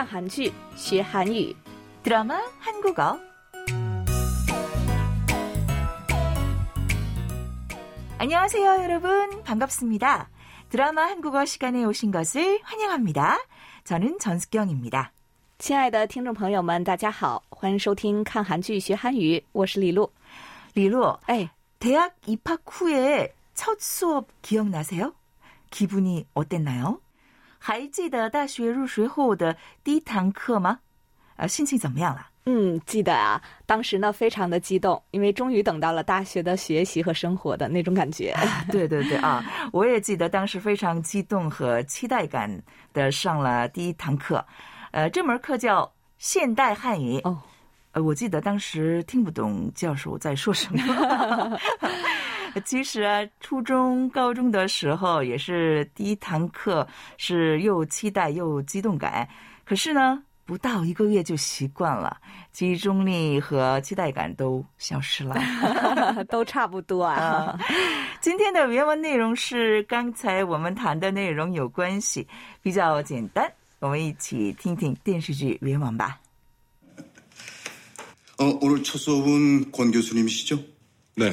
看韩剧学韩语 드라마 한국어. 안녕하세요, 여러분. 반갑습니다. 드라마 한국어 시간에 오신 것을 환영합니다. 저는 전숙경입니다. 亲爱的听众朋友们，大家好，欢迎收听看韩剧学韩语，我是李璐。 리루, 哎， 대학 입학 후에 첫 수업 기억나세요? 기분이 어땠나요? 还记得大学入学后的第一堂课吗？啊，心情怎么样了？嗯，记得啊，当时呢非常的激动，因为终于等到了大学的学习和生活的那种感觉。对对对啊，我也记得当时非常激动和期待感的上了第一堂课，呃，这门课叫现代汉语。哦，呃，我记得当时听不懂教授在说什么。其实啊，初中、高中的时候也是第一堂课是又期待又激动感，可是呢，不到一个月就习惯了，集中力和期待感都消失了。都差不多啊。今天的原文内容是刚才我们谈的内容有关系，比较简单。我们一起听听电视剧原文吧。 어, 오늘 첫 수업은 권 교수님이시죠? 네.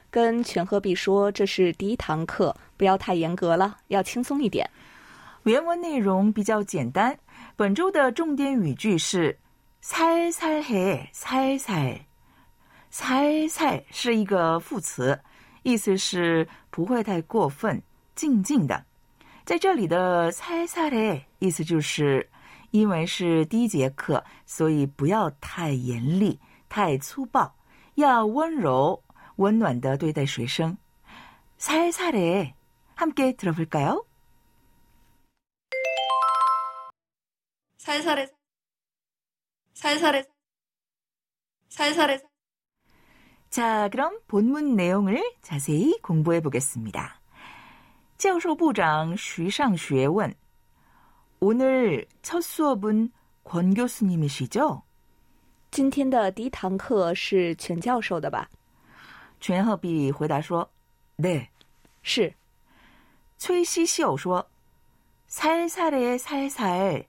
跟全鹤壁说这是第一堂课，不要太严格了，要轻松一点。原文内容比较简单。本周的重点语句是“살살해”，“살살”，“살살”是一个副词，意思是不会太过分，静静的。在这里的“살살해”意思就是，因为是第一节课，所以不要太严厉、太粗暴，要温柔、 温暖的对待学生。살살해， 함께 들어볼까요? 살살해 살살해 살살해 자, 그럼 본문 내용을 자세히 공부해 보겠습니다. 教授部长徐尚学问 오늘 첫 수업은 권 교수님이시죠? 今天的第一堂课是全教授的吧？ 全鹤壁回答说 네. 是。崔西秀说 살살해 살살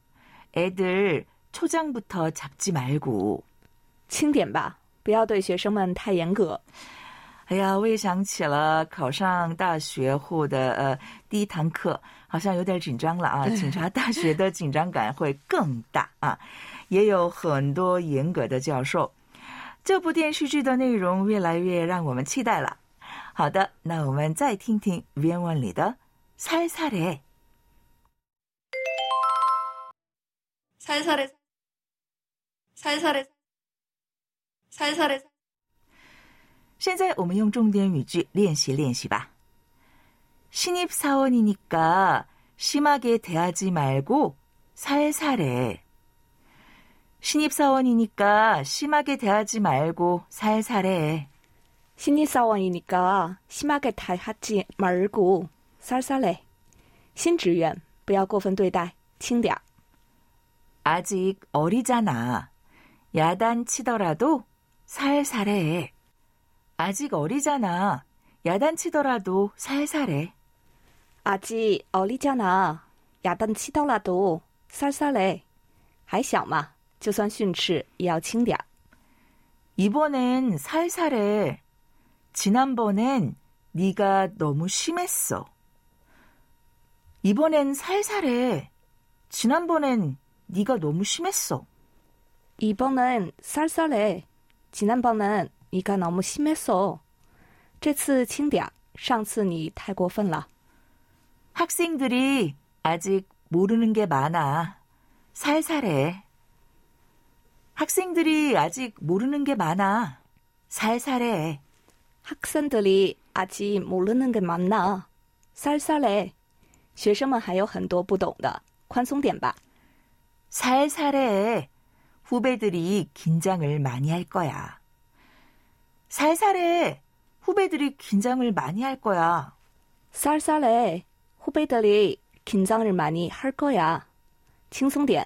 애들 초장부터 잡지 말고 轻点吧，不要对学生们太严格。哎呀，我也想起了考上大学后的呃第一堂课，好像有点紧张了啊。警察大学的紧张感会更大啊，也有很多严格的教授。 这部电视剧的内容越来越让我们期待了。好的，那我们再听听原文里的“살살해”。 살살해 살살해 살살해 现在我们用重点语句练习练习吧。 신입 사원이니까 심하게 대하지 말고 살살해. 신입 사원이니까 심하게 대하지 말고 살살해. 신입 사원이니까 심하게 대하지 말고 살살해. 新职员不要过分对待，轻点儿。 아직 어리잖아. 야단치더라도 살살해. 아직 어리잖아. 야단치더라도 살살해. 아직 어리잖아. 야단치더라도 살살해. 还小嘛， 就算训斥也要轻点儿。 이번엔 살살해. 지난번엔 네가 너무 심했어. 이번엔 살살해. 지난번엔 네가 너무 심했어. 이번엔 쌀쌀해. 지난번엔 네가 너무 심했어. 这次轻点儿，上次你太过分了。 학생들이 아직 모르는 게 많아. 살살해. 학생들이 아직 모르는 게 많아. 살살해. 학생들이 아직 모르는 게 많나. 쌀쌀해. 学生们还有很多不懂的，宽松点吧。 살살해. 후배들이 긴장을 많이 할 거야. 살살해. 후배들이 긴장을 많이 할 거야. 쌀쌀해. 후배들이 긴장을 많이 할 거야. 轻松点,